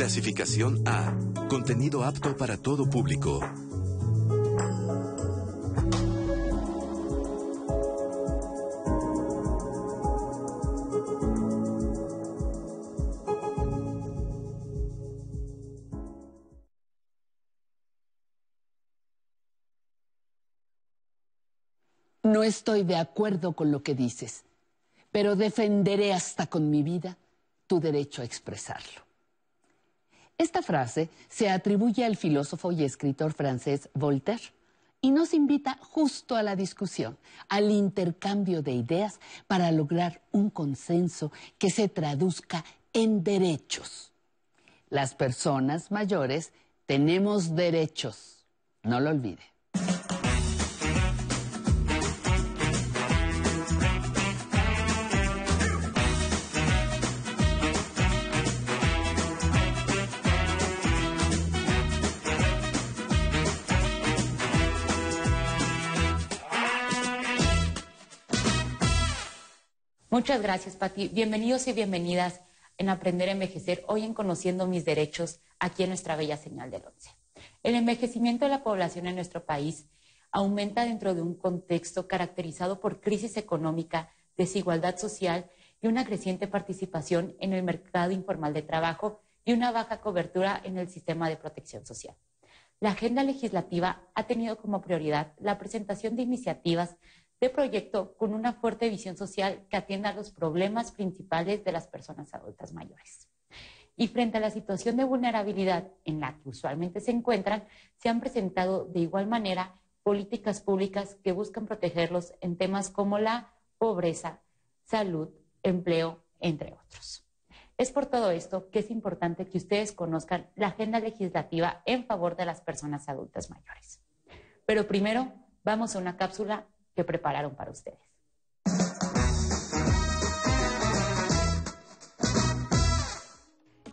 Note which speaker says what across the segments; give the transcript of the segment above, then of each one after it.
Speaker 1: Clasificación A. Contenido apto para todo público.
Speaker 2: No estoy de acuerdo con lo que dices, pero defenderé hasta con mi vida tu derecho a expresarlo. Esta frase se atribuye al filósofo y escritor francés Voltaire y nos invita justo a la discusión, al intercambio de ideas para lograr un consenso que se traduzca en derechos. Las personas mayores tenemos derechos, no lo olvide.
Speaker 3: Muchas gracias, Pati. Bienvenidos y bienvenidas en Aprender a Envejecer, hoy en Conociendo Mis Derechos, aquí en nuestra bella señal del 11. El envejecimiento de la población en nuestro país aumenta dentro de un contexto caracterizado por crisis económica, desigualdad social y una creciente participación en el mercado informal de trabajo y una baja cobertura en el sistema de protección social. La agenda legislativa ha tenido como prioridad la presentación de iniciativas de proyecto con una fuerte visión social que atienda los problemas principales de las personas adultas mayores. Y frente a la situación de vulnerabilidad en la que usualmente se encuentran, se han presentado de igual manera políticas públicas que buscan protegerlos en temas como la pobreza, salud, empleo, entre otros. Es por todo esto que es importante que ustedes conozcan la agenda legislativa en favor de las personas adultas mayores. Pero primero vamos a una cápsula que prepararon para ustedes.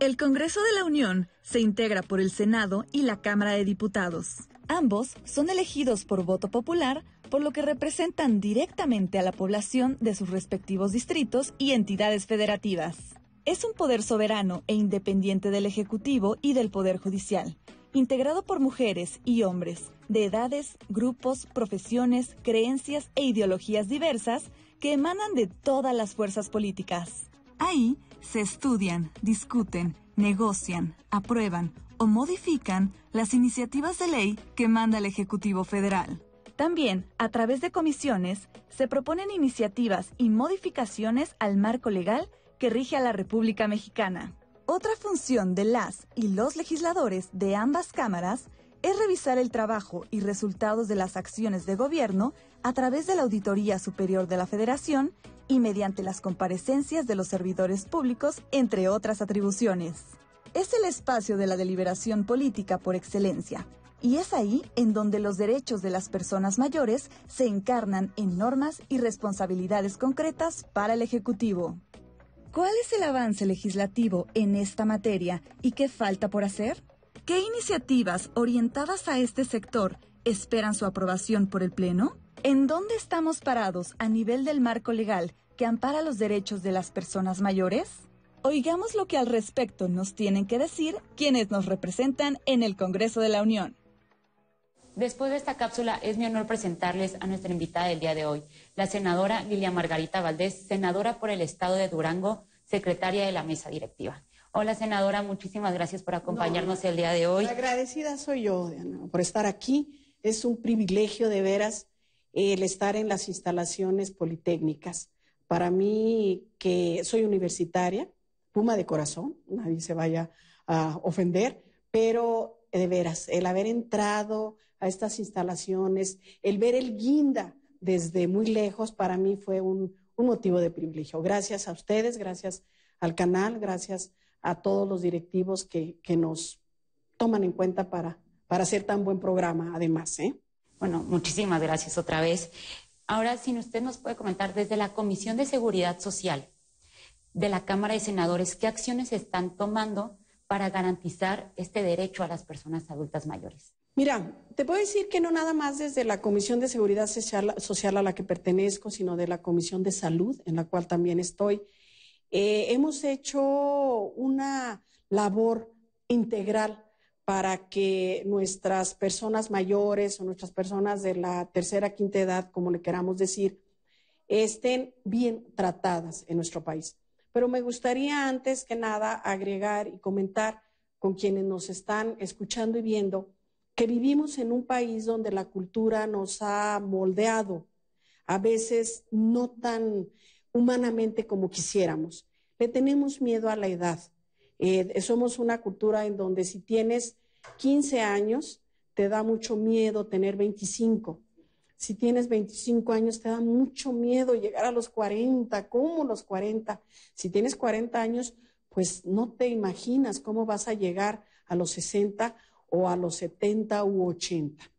Speaker 4: El Congreso de la Unión se integra por el Senado y la Cámara de Diputados. Ambos son elegidos por voto popular, por lo que representan directamente a la población de sus respectivos distritos y entidades federativas. Es un poder soberano e independiente del Ejecutivo y del Poder Judicial, integrado por mujeres y hombres de edades, grupos, profesiones, creencias e ideologías diversas que emanan de todas las fuerzas políticas. Ahí se estudian, discuten, negocian, aprueban o modifican las iniciativas de ley que manda el Ejecutivo Federal. También, a través de comisiones, se proponen iniciativas y modificaciones al marco legal que rige a la República Mexicana. Otra función de las y los legisladores de ambas cámaras es revisar el trabajo y resultados de las acciones de gobierno a través de la Auditoría Superior de la Federación y mediante las comparecencias de los servidores públicos, entre otras atribuciones. Es el espacio de la deliberación política por excelencia, y es ahí en donde los derechos de las personas mayores se encarnan en normas y responsabilidades concretas para el Ejecutivo. ¿Cuál es el avance legislativo en esta materia y qué falta por hacer? ¿Qué iniciativas orientadas a este sector esperan su aprobación por el Pleno? ¿En dónde estamos parados a nivel del marco legal que ampara los derechos de las personas mayores? Oigamos lo que al respecto nos tienen que decir quienes nos representan en el Congreso de la Unión.
Speaker 3: Después de esta cápsula, es mi honor presentarles a nuestra invitada del día de hoy, la senadora Lilia Margarita Valdés, senadora por el Estado de Durango, secretaria de la mesa directiva. Hola, senadora, muchísimas gracias por acompañarnos el día de hoy.
Speaker 5: Agradecida soy yo, Diana, por estar aquí. Es un privilegio de veras el estar en las instalaciones politécnicas. Para mí, que soy universitaria, puma de corazón, nadie se vaya a ofender, pero de veras, el haber entrado a estas instalaciones, el ver el guinda desde muy lejos, para mí fue un, motivo de privilegio. Gracias a ustedes, gracias al canal, gracias a todos los directivos que, nos toman en cuenta para, para hacer tan buen programa, además. ¿eh?
Speaker 3: Bueno, muchísimas gracias otra vez. Ahora, si usted nos puede comentar desde la Comisión de Seguridad Social de la Cámara de Senadores, ¿qué acciones están tomando para garantizar este derecho a las personas adultas mayores?
Speaker 5: Mira, te puedo decir que no nada más desde la Comisión de Seguridad Social, a la que pertenezco, sino de la Comisión de Salud, en la cual también estoy. Eh, hemos hecho una labor integral para que nuestras personas mayores o nuestras personas de la tercera, quinta edad, como le queramos decir, estén bien tratadas en nuestro país. Pero me gustaría antes que nada agregar y comentar con quienes nos están escuchando y viendo que vivimos en un país donde la cultura nos ha moldeado, a veces no tan humanamente como quisiéramos. Le tenemos miedo a la edad. Eh, somos una cultura en donde si tienes 15 años, te da mucho miedo tener 25. Si tienes 25 años, te da mucho miedo llegar a los 40. ¿Cómo los 40? Si tienes 40 años, pues no te imaginas cómo vas a llegar a los 60 o a los 70 u 80.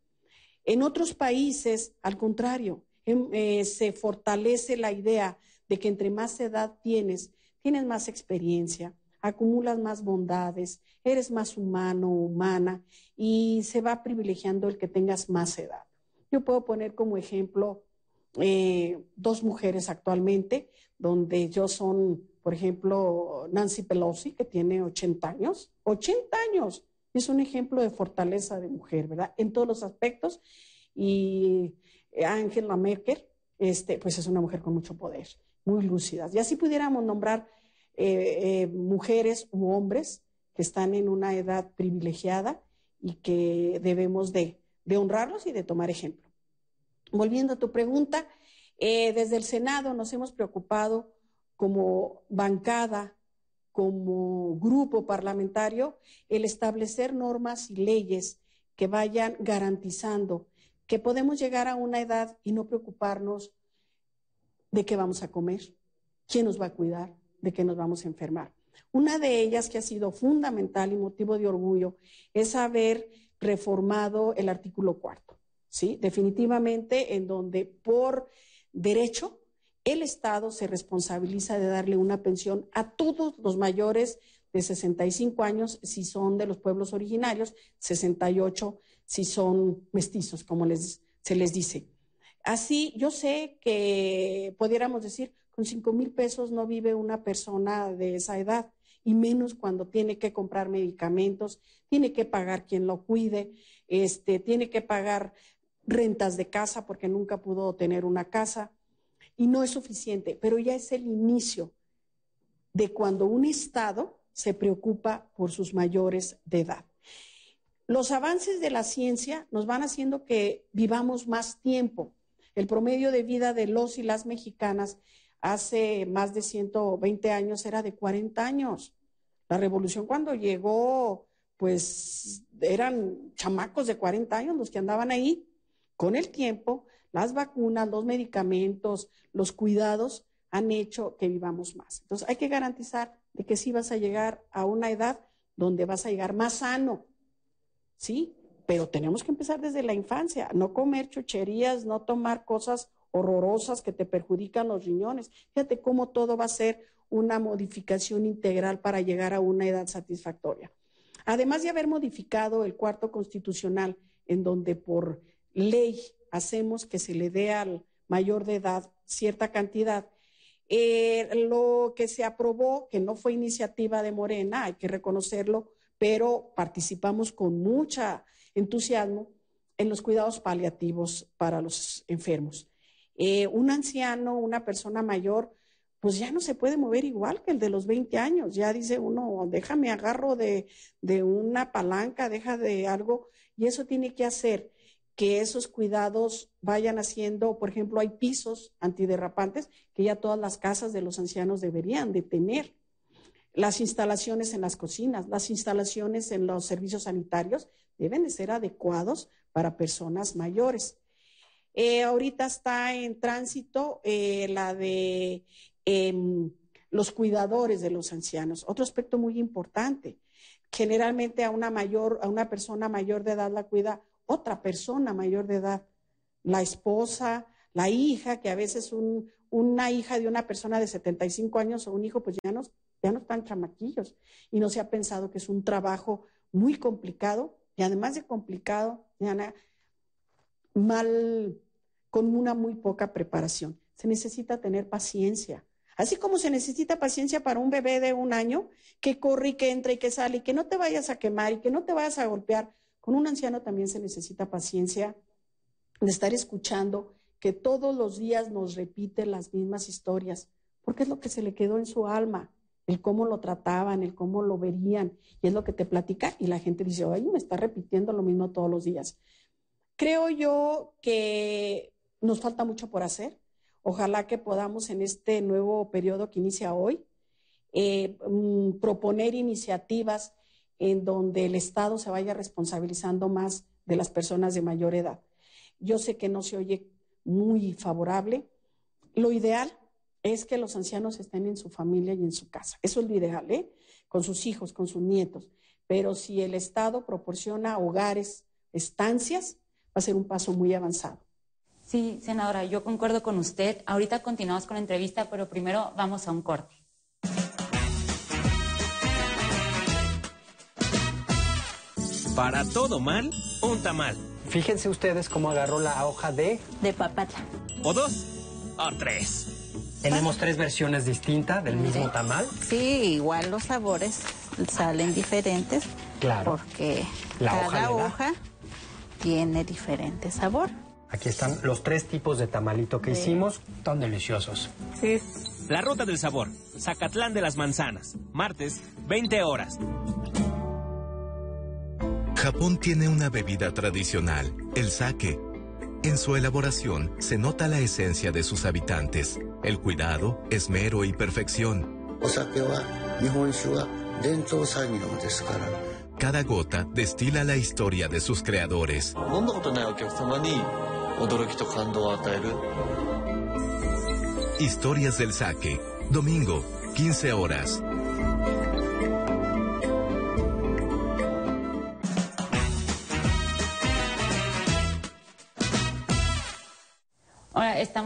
Speaker 5: En otros países, al contrario, em, eh, se fortalece la idea de que entre más edad tienes, tienes más experiencia, acumulas más bondades, eres más humano humana y se va privilegiando el que tengas más edad. Yo puedo poner como ejemplo eh, dos mujeres actualmente, donde yo son, por ejemplo, Nancy Pelosi, que tiene 80 años, 80 años, es un ejemplo de fortaleza de mujer, ¿verdad? En todos los aspectos. Y Angela Merkel, este, pues es una mujer con mucho poder, muy lúcida. Y así pudiéramos nombrar eh, eh, mujeres u hombres que están en una edad privilegiada y que debemos de, honrarlos y de tomar ejemplo. Volviendo a tu pregunta, eh, desde el Senado nos hemos preocupado como bancada, como grupo parlamentario, el establecer normas y leyes que vayan garantizando que podemos llegar a una edad y no preocuparnos de qué vamos a comer, quién nos va a cuidar, de que nos vamos a enfermar. Una de ellas que ha sido fundamental y motivo de orgullo es haber reformado el artículo cuarto, ¿sí? Definitivamente en donde por derecho el Estado se responsabiliza de darle una pensión a todos los mayores de 65 años si son de los pueblos originarios, 68 si son mestizos, como les, se les dice. Así, yo sé que pudiéramos decir, con cinco mil pesos no vive una persona de esa edad, y menos cuando tiene que comprar medicamentos, tiene que pagar quien lo cuide, este, tiene que pagar rentas de casa porque nunca pudo tener una casa, y no es suficiente, pero ya es el inicio de cuando un Estado se preocupa por sus mayores de edad. Los avances de la ciencia nos van haciendo que vivamos más tiempo. El promedio de vida de los y las mexicanas hace más de 120 años era de 40 años. La revolución cuando llegó, pues eran chamacos de 40 años los que andaban ahí. Con el tiempo, las vacunas, los medicamentos, los cuidados han hecho que vivamos más. Entonces hay que garantizar de que sí vas a llegar a una edad donde vas a llegar más sano, ¿sí? Pero tenemos que empezar desde la infancia, no comer chucherías, no tomar cosas horrorosas que te perjudican los riñones. Fíjate cómo todo va a ser una modificación integral para llegar a una edad satisfactoria. Además de haber modificado el cuarto constitucional, en donde por ley hacemos que se le dé al mayor de edad cierta cantidad, eh, lo que se aprobó, que no fue iniciativa de Morena, hay que reconocerlo, pero participamos con mucho entusiasmo en los cuidados paliativos para los enfermos. Eh, un anciano, una persona mayor, pues ya no se puede mover igual que el de los 20 años. Ya dice uno, déjame agarro de, de una palanca, deja de algo, y eso tiene que hacer que esos cuidados vayan haciendo, por ejemplo, hay pisos antiderrapantes que ya todas las casas de los ancianos deberían de tener. Las instalaciones en las cocinas, las instalaciones en los servicios sanitarios deben de ser adecuados para personas mayores. Eh, ahorita está en tránsito eh, la de em, los cuidadores de los ancianos. Otro aspecto muy importante. Generalmente a una mayor, a una persona mayor de edad la cuida otra persona mayor de edad, la esposa, la hija, que a veces una hija de una persona de 75 años o un hijo, pues ya no, ya no están chamaquillos. Y no se ha pensado que es un trabajo muy complicado y además de complicado, mal, con una muy poca preparación. Se necesita tener paciencia. Así como se necesita paciencia para un bebé de un año que corre y que entra y que sale y que no te vayas a quemar y que no te vayas a golpear, con un anciano también se necesita paciencia de estar escuchando que todos los días nos repite las mismas historias, porque es lo que se le quedó en su alma, el cómo lo trataban, el cómo lo verían, y es lo que te platica y la gente dice, ay, me está repitiendo lo mismo todos los días. Creo yo que nos falta mucho por hacer. Ojalá que podamos en este nuevo periodo que inicia hoy eh, mm, proponer iniciativas en donde el Estado se vaya responsabilizando más de las personas de mayor edad. Yo sé que no se oye muy favorable. Lo ideal es que los ancianos estén en su familia y en su casa. Eso es lo ideal, ¿eh? Con sus hijos, con sus nietos. Pero si el Estado proporciona hogares, estancias, va a ser un paso muy avanzado.
Speaker 3: Sí, senadora, yo concuerdo con usted. Ahorita continuamos con la entrevista, pero primero vamos a un corte.
Speaker 6: Para todo mal, un tamal.
Speaker 7: Fíjense ustedes cómo agarró la hoja de...
Speaker 8: De papata.
Speaker 6: O dos, o tres.
Speaker 7: Tenemos tres versiones distintas del mismo tamal.
Speaker 8: Sí, igual los sabores salen diferentes.
Speaker 7: Claro.
Speaker 8: Porque
Speaker 7: La hoja
Speaker 8: cada hoja tiene diferente sabor.
Speaker 7: Aquí están los tres tipos de tamalito que hicimos. Están deliciosos.
Speaker 8: Sí.
Speaker 6: La ruta del sabor. Zacatlán de las Manzanas. Martes, 20 horas.
Speaker 1: Japón tiene una bebida tradicional, el sake. En su elaboración se nota la esencia de sus habitantes, el cuidado, esmero y perfección. Cada gota destila la historia de sus creadores. Historias del sake, domingo, 15 horas.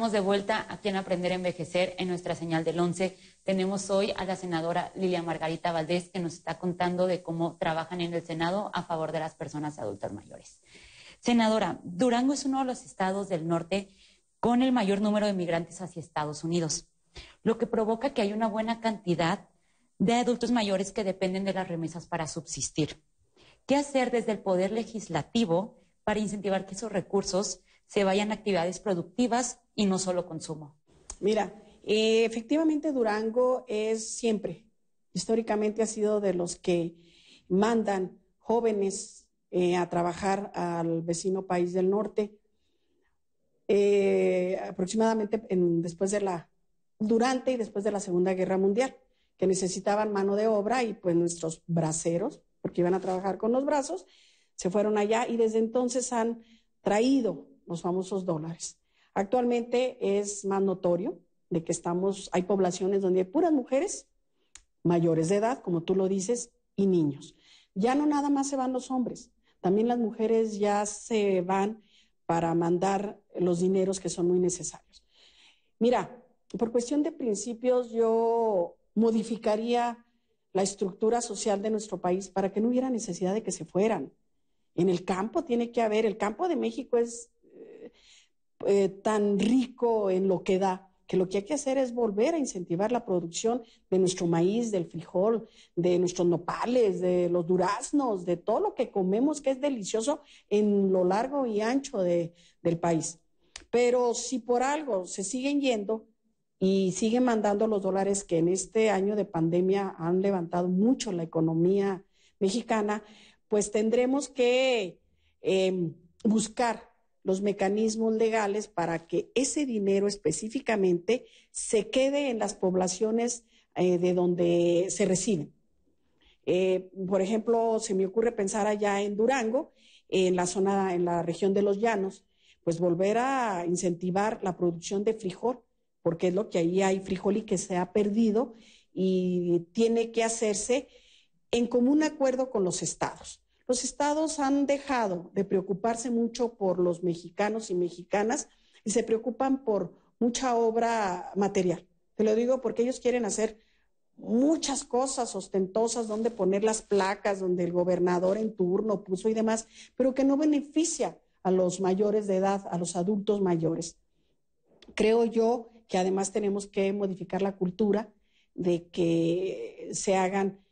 Speaker 3: Estamos de vuelta aquí en Aprender a Envejecer en nuestra señal del 11. Tenemos hoy a la senadora Lilia Margarita Valdés que nos está contando de cómo trabajan en el Senado a favor de las personas adultas mayores. Senadora, Durango es uno de los estados del norte con el mayor número de migrantes hacia Estados Unidos, lo que provoca que hay una buena cantidad de adultos mayores que dependen de las remesas para subsistir. ¿Qué hacer desde el Poder Legislativo para incentivar que esos recursos se vayan a actividades productivas y no solo consumo?
Speaker 5: Mira, eh, efectivamente Durango es siempre, históricamente ha sido de los que mandan jóvenes eh, a trabajar al vecino país del norte. Eh, aproximadamente en- después de la, durante y después de la Segunda Guerra Mundial, que necesitaban mano de obra y pues nuestros braceros, porque iban a trabajar con los brazos, se fueron allá y desde entonces han traído los famosos dólares. Actualmente es más notorio de que estamos, hay poblaciones donde hay puras mujeres mayores de edad, como tú lo dices, y niños. Ya no nada más se van los hombres, también las mujeres ya se van para mandar los dineros que son muy necesarios. Mira, por cuestión de principios, yo modificaría la estructura social de nuestro país para que no hubiera necesidad de que se fueran. En el campo tiene que haber, el campo de México es eh, tan rico en lo que da, que lo que hay que hacer es volver a incentivar la producción de nuestro maíz, del frijol, de nuestros nopales, de los duraznos, de todo lo que comemos que es delicioso en lo largo y ancho de- del país. Pero si por algo se siguen yendo y siguen mandando los dólares que en este año de pandemia han levantado mucho la economía mexicana, pues tendremos que eh, buscar los mecanismos legales para que ese dinero específicamente se quede en las poblaciones eh, de donde se reciben. Eh, por ejemplo, se me ocurre pensar allá en Durango, en la zona, en la región de los llanos, pues volver a incentivar la producción de frijol, porque es lo que ahí hay frijol y que se ha perdido y tiene que hacerse en común acuerdo con los estados. Los estados han dejado de preocuparse mucho por los mexicanos y mexicanas y se preocupan por mucha obra material. Te lo digo porque ellos quieren hacer muchas cosas ostentosas, donde poner las placas, donde el gobernador en turno puso y demás, pero que no beneficia a los mayores de edad, a los adultos mayores. Creo yo que además tenemos que modificar la cultura de que se hagan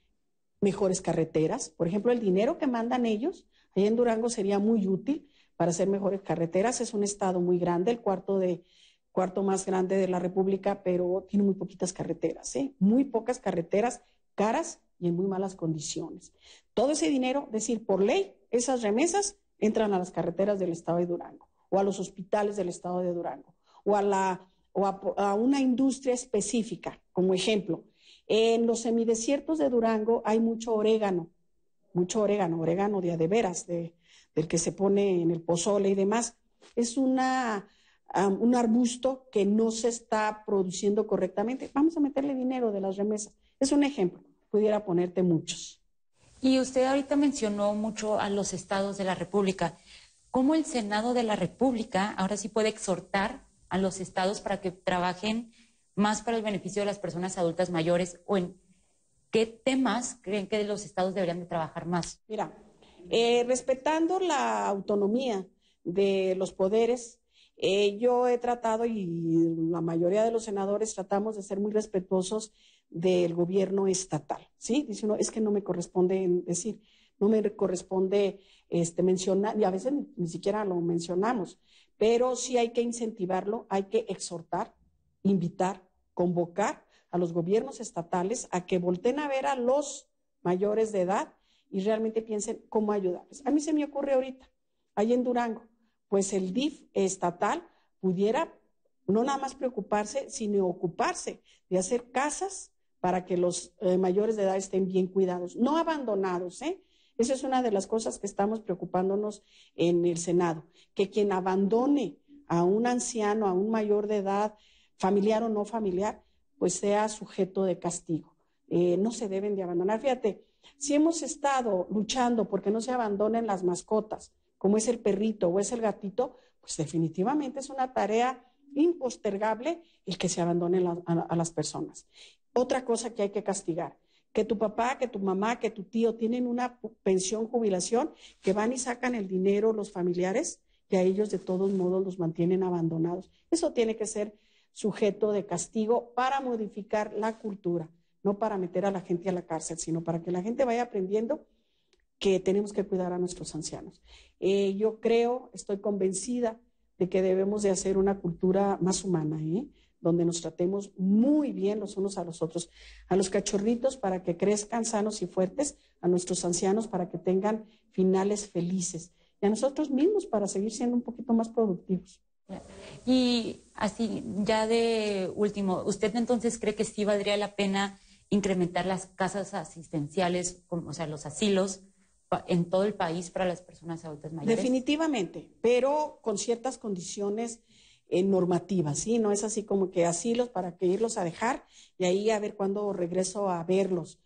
Speaker 5: mejores carreteras. Por ejemplo, el dinero que mandan ellos, ahí en Durango sería muy útil para hacer mejores carreteras. Es un estado muy grande, el cuarto de cuarto más grande de la República, pero tiene muy poquitas carreteras, ¿eh? muy pocas carreteras caras y en muy malas condiciones. Todo ese dinero, decir, por ley, esas remesas entran a las carreteras del estado de Durango o a los hospitales del estado de Durango o a, la, o a, una industria específica, como ejemplo. En los semidesiertos de Durango hay mucho orégano, mucho orégano, orégano de adeveras, de, del que se pone en el pozole y demás. Es una, un arbusto que no se está produciendo correctamente. Vamos a meterle dinero de las remesas. Es un ejemplo, pudiera ponerte muchos.
Speaker 3: Y usted ahorita mencionó mucho a los estados de la República. ¿Cómo el Senado de la República ahora sí puede exhortar a los estados para que trabajen más para el beneficio de las personas adultas mayores o en qué temas creen que los estados deberían de trabajar más?
Speaker 5: Mira, eh, respetando la autonomía de los poderes, eh, yo he tratado y la mayoría de los senadores tratamos de ser muy respetuosos del gobierno estatal, ¿sí? Dice uno, es que no me corresponde decir, no me corresponde este, mencionar, y a veces ni, siquiera lo mencionamos, pero sí hay que incentivarlo, hay que exhortar, invitar, convocar a los gobiernos estatales a que volten a ver a los mayores de edad y realmente piensen cómo ayudarles. A mí se me ocurre ahorita, ahí en Durango, pues el DIF estatal pudiera no nada más preocuparse, sino ocuparse de hacer casas para que los eh, mayores de edad estén bien cuidados, no abandonados, ¿eh? Esa es una de las cosas que estamos preocupándonos en el Senado, que quien abandone a un anciano, a un mayor de edad, familiar o no familiar, pues sea sujeto de castigo. Eh, no se deben de abandonar. Fíjate, si hemos estado luchando porque no se abandonen las mascotas, como es el perrito o es el gatito, pues definitivamente es una tarea impostergable el que se abandonen a las personas. Otra cosa que hay que castigar, que tu papá, que tu mamá, que tu tío tienen una pensión, jubilación, que van y sacan el dinero los familiares y a ellos de todos modos los mantienen abandonados. Eso tiene que ser sujeto de castigo para modificar la cultura, no para meter a la gente a la cárcel, sino para que la gente vaya aprendiendo que tenemos que cuidar a nuestros ancianos. Eh, yo creo, estoy convencida de que debemos de hacer una cultura más humana, ¿eh? donde nos tratemos muy bien los unos a los otros, a los cachorritos para que crezcan sanos y fuertes, a nuestros ancianos para que tengan finales felices y a nosotros mismos para seguir siendo un poquito más productivos.
Speaker 3: Y así, ya de último, ¿usted entonces cree que sí valdría la pena incrementar las casas asistenciales, o sea, los asilos, en todo el país para las personas adultas mayores?
Speaker 5: Definitivamente, pero con ciertas condiciones en normativa, ¿sí? No es así como que asilos para que irlos a dejar y ahí a ver cuándo regreso a verlos.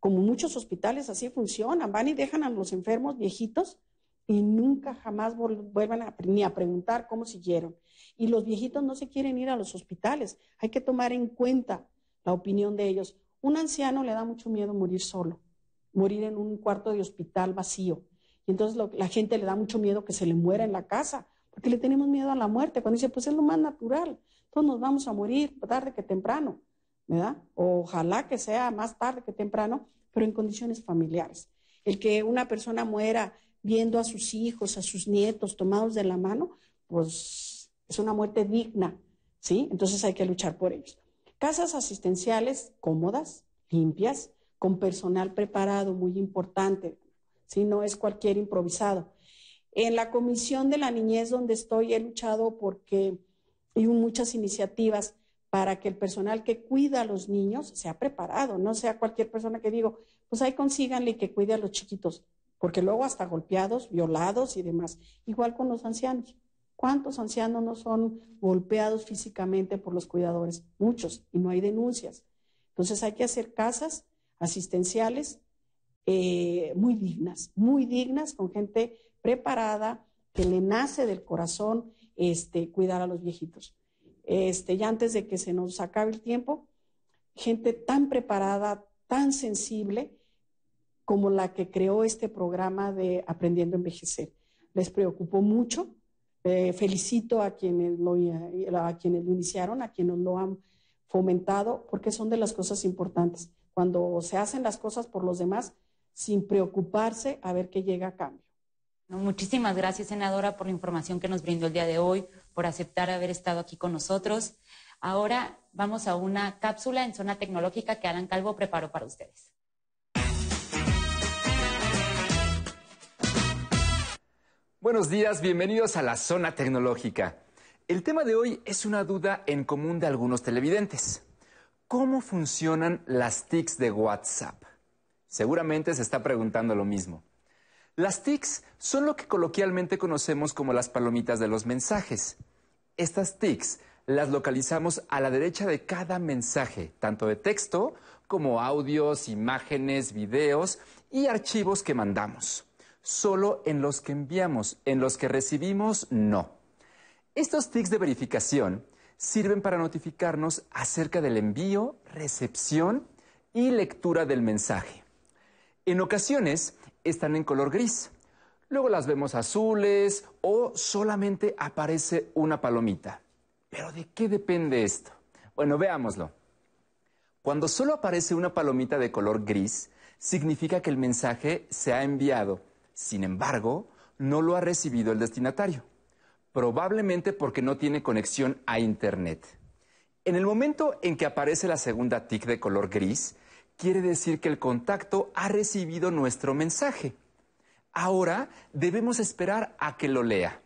Speaker 5: Como muchos hospitales así funcionan, van y dejan a los enfermos viejitos y nunca jamás vuelven a, ni a preguntar cómo siguieron. Y los viejitos no se quieren ir a los hospitales. Hay que tomar en cuenta la opinión de ellos. Un anciano le da mucho miedo morir solo, morir en un cuarto de hospital vacío. Y entonces la gente le da mucho miedo que se le muera en la casa porque le tenemos miedo a la muerte. Cuando dice, pues es lo más natural, todos nos vamos a morir tarde que temprano, ¿verdad? Ojalá que sea más tarde que temprano, pero en condiciones familiares. El que una persona muera viendo a sus hijos, a sus nietos tomados de la mano, pues es una muerte digna, ¿sí? Entonces hay que luchar por ellos. Casas asistenciales cómodas, limpias, con personal preparado, muy importante, si no es cualquier improvisado. En la Comisión de la Niñez donde estoy he luchado porque hay muchas iniciativas para que el personal que cuida a los niños sea preparado, no sea cualquier persona que digo, pues ahí consíganle que cuide a los chiquitos, porque luego hasta golpeados, violados y demás. Igual con los ancianos. ¿Cuántos ancianos no son golpeados físicamente por los cuidadores? Muchos, y no hay denuncias. Entonces hay que hacer casas asistenciales eh, muy dignas, muy dignas, con gente preparada, que le nace del corazón este, cuidar a los viejitos. Este, ya antes de que se nos acabe el tiempo, gente tan preparada, tan sensible como la que creó este programa de Aprendiendo a Envejecer. Les preocupó mucho Eh, felicito a quienes, lo, a quienes lo iniciaron, a quienes lo han fomentado, porque son de las cosas importantes. Cuando se hacen las cosas por los demás, sin preocuparse a ver qué llega a cambio.
Speaker 3: muchísimas gracias, senadora, por la información que nos brindó el día de hoy, por aceptar haber estado aquí con nosotros. Ahora vamos a una cápsula en zona tecnológica que Alan Calvo preparó para ustedes.
Speaker 9: Buenos días, bienvenidos a la zona tecnológica. El tema de hoy es una duda en común de algunos televidentes. ¿Cómo funcionan las TICs de WhatsApp? Seguramente se está preguntando lo mismo. Las TICs son lo que coloquialmente conocemos como las palomitas de los mensajes. Estas TICs las localizamos a la derecha de cada mensaje, tanto de texto como audios, imágenes, videos y archivos que mandamos. Solo en los que enviamos, en los que recibimos, no. Estos tics de verificación sirven para notificarnos acerca del envío, recepción y lectura del mensaje. En ocasiones están en color gris. Luego las vemos azules o solamente aparece una palomita. ¿Pero de qué depende esto? Bueno, veámoslo. Cuando solo aparece una palomita de color gris, significa que el mensaje se ha enviado. Sin embargo, no lo ha recibido el destinatario. Probablemente porque no tiene conexión a Internet. En el momento en que aparece la segunda tic de color gris, quiere decir que el contacto ha recibido nuestro mensaje. Ahora debemos esperar a que lo lea.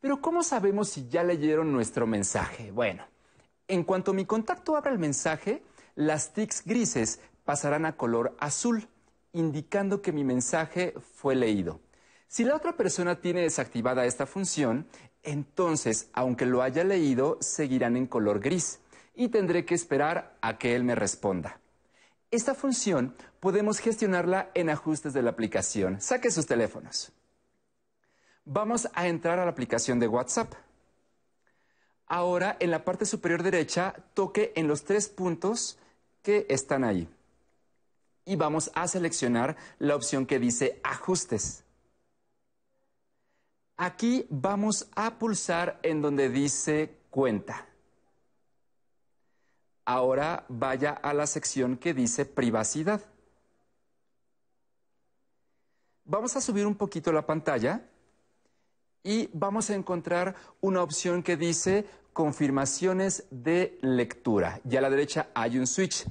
Speaker 9: Pero ¿cómo sabemos si ya leyeron nuestro mensaje? Bueno, en cuanto mi contacto abra el mensaje, las tics grises pasarán a color azul, indicando que mi mensaje fue leído. Si la otra persona tiene desactivada esta función, entonces, aunque lo haya leído, seguirán en color gris y tendré que esperar a que él me responda. Esta función podemos gestionarla en ajustes de la aplicación. Saque sus teléfonos. Vamos a entrar a la aplicación de WhatsApp. Ahora, en la parte superior derecha, toque en los tres puntos que están ahí. Y vamos a seleccionar la opción que dice Ajustes. Aquí vamos a pulsar en donde dice Cuenta. Ahora vaya a la sección que dice privacidad. Vamos a subir un poquito la pantalla y vamos a encontrar una opción que dice confirmaciones de lectura. Y a la derecha hay un switch.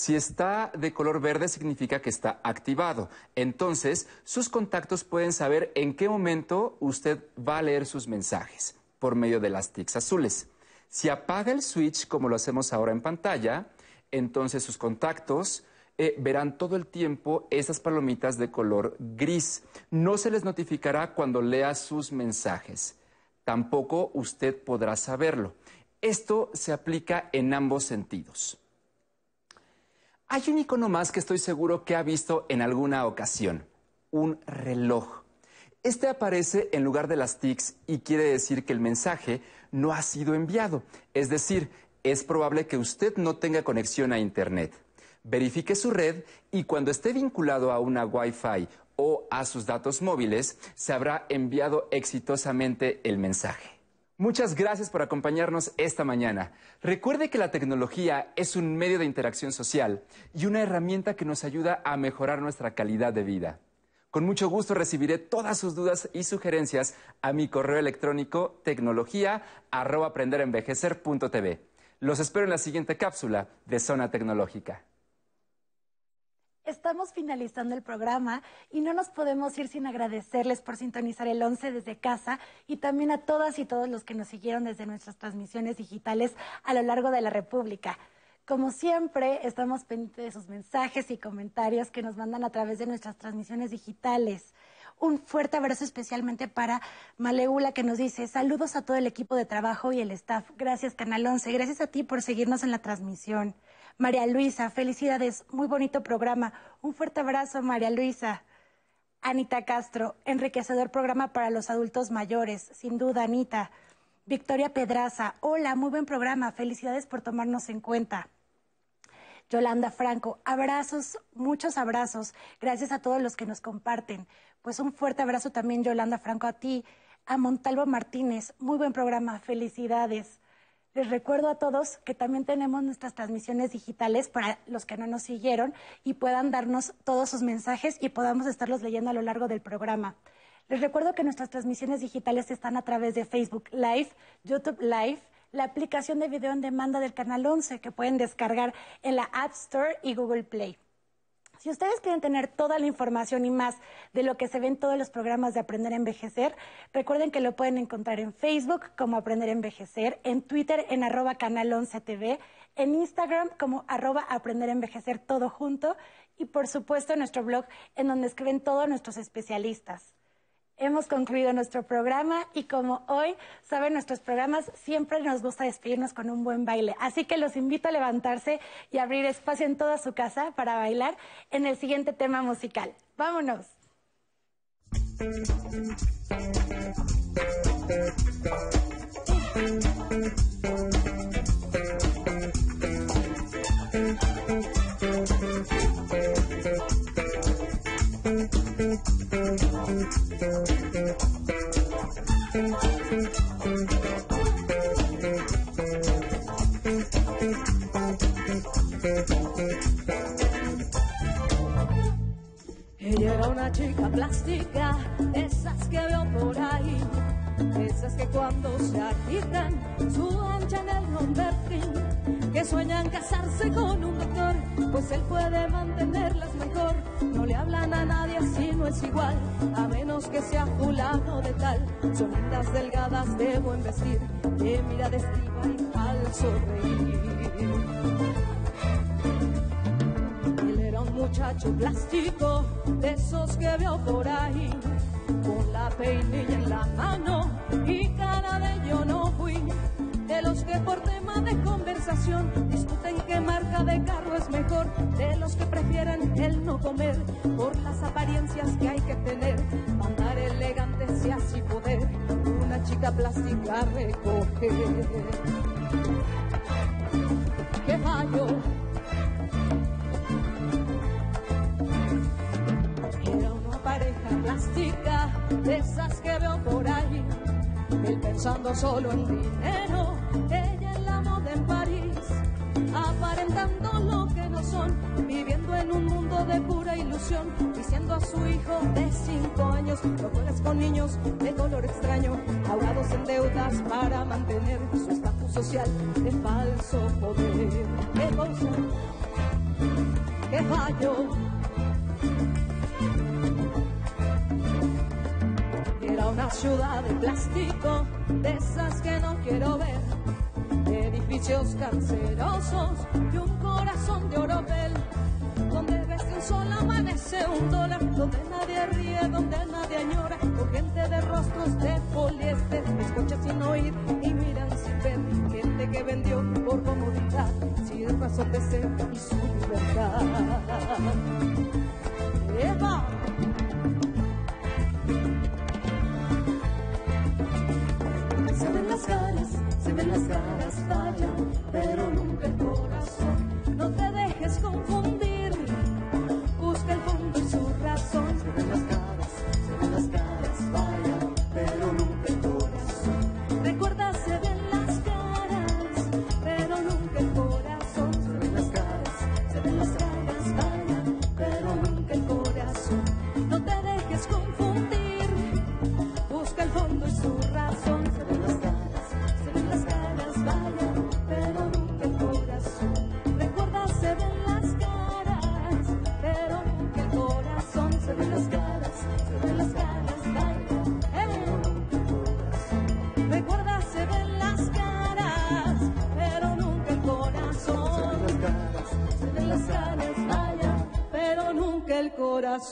Speaker 9: Si está de color verde significa que está activado. Entonces, sus contactos pueden saber en qué momento usted va a leer sus mensajes por medio de las tics azules. Si apaga el switch, como lo hacemos ahora en pantalla, entonces sus contactos eh, verán todo el tiempo esas palomitas de color gris. No se les notificará cuando lea sus mensajes. Tampoco usted podrá saberlo. Esto se aplica en ambos sentidos. Hay un icono más que estoy seguro que ha visto en alguna ocasión, un reloj. Este aparece en lugar de las TICs y quiere decir que el mensaje no ha sido enviado. Es decir, es probable que usted no tenga conexión a Internet. Verifique su red y cuando esté vinculado a una Wi-Fi o a sus datos móviles, se habrá enviado exitosamente el mensaje. Muchas gracias por acompañarnos esta mañana. Recuerde que la tecnología es un medio de interacción social y una herramienta que nos ayuda a mejorar nuestra calidad de vida. Con mucho gusto recibiré todas sus dudas y sugerencias a mi correo electrónico tecnología@aprenderenvejecer.tv. Los espero en la siguiente cápsula de Zona Tecnológica.
Speaker 10: Estamos finalizando el programa y no nos podemos ir sin agradecerles por sintonizar el 11 desde casa y también a todas y todos los que nos siguieron desde nuestras transmisiones digitales a lo largo de la República. Como siempre, estamos pendientes de sus mensajes y comentarios que nos mandan a través de nuestras transmisiones digitales. Un fuerte abrazo especialmente para Maleula que nos dice saludos a todo el equipo de trabajo y el staff. Gracias Canal 11, gracias a ti por seguirnos en la transmisión. María Luisa, felicidades, muy bonito programa. Un fuerte abrazo María Luisa. Anita Castro, enriquecedor programa para los adultos mayores, sin duda Anita. Victoria Pedraza, hola, muy buen programa, felicidades por tomarnos en cuenta. Yolanda Franco, abrazos, muchos abrazos. Gracias a todos los que nos comparten. Pues un fuerte abrazo también, Yolanda Franco, a ti. A Montalvo Martínez, muy buen programa, felicidades. Les recuerdo a todos que también tenemos nuestras transmisiones digitales para los que no nos siguieron y puedan darnos todos sus mensajes y podamos estarlos leyendo a lo largo del programa. Les recuerdo que nuestras transmisiones digitales están a través de Facebook Live, YouTube Live, la aplicación de video en demanda del Canal 11 que pueden descargar en la App Store y Google Play. Si ustedes quieren tener toda la información y más de lo que se ve en todos los programas de Aprender a Envejecer, recuerden que lo pueden encontrar en Facebook como Aprender a Envejecer, en Twitter en arroba canal 11 TV, en Instagram como arroba Aprender a Envejecer todo junto y por supuesto en nuestro blog en donde escriben todos nuestros especialistas hemos concluido nuestro programa y como hoy saben nuestros programas siempre nos gusta despedirnos con un buen baile. Así que los invito a levantarse y abrir espacio en toda su casa para bailar en el siguiente tema musical. Vámonos.
Speaker 11: Ella era una chica plástica, esas que veo por ahí, esas que cuando se agitan suanchan el nombre que sueñan casarse con un doctor, pues él puede mantenerlas mejor. No le hablan a nadie si no es igual, a menos que sea fulano de tal. Son lindas, delgadas, de buen vestir, de mira de estiva y falso reír. Él era un muchacho plástico, de esos que veo por ahí, con la peinilla en la mano y cara de yo no fui. De los que por tema de conversación discuten qué marca de carro es mejor, de los que prefieren el no comer por las apariencias que hay que tener, andar elegante si así poder, una chica plástica recoger. ¡Qué fallo! Era una pareja plástica, de esas que veo pensando solo en dinero, ella en la moda en París, aparentando lo que no son, viviendo en un mundo de pura ilusión, diciendo a su hijo de cinco años, no juegues con niños de color extraño, ahogados en deudas para mantener su estatus social de falso poder. ¡Qué cosa! ¡Qué fallo! Una ciudad de plástico, de esas que no quiero ver. Edificios cancerosos y un corazón de oropel. Donde desde un sol amanece un dólar, donde nadie ríe, donde nadie añora. Con gente de rostros de poliéster, escucha sin oír y miran sin ver. Gente que vendió por comodidad, sin razón de ser y su libertad. Se ven las caras, vaya, pero nunca el corazón.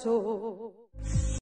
Speaker 11: Corazón.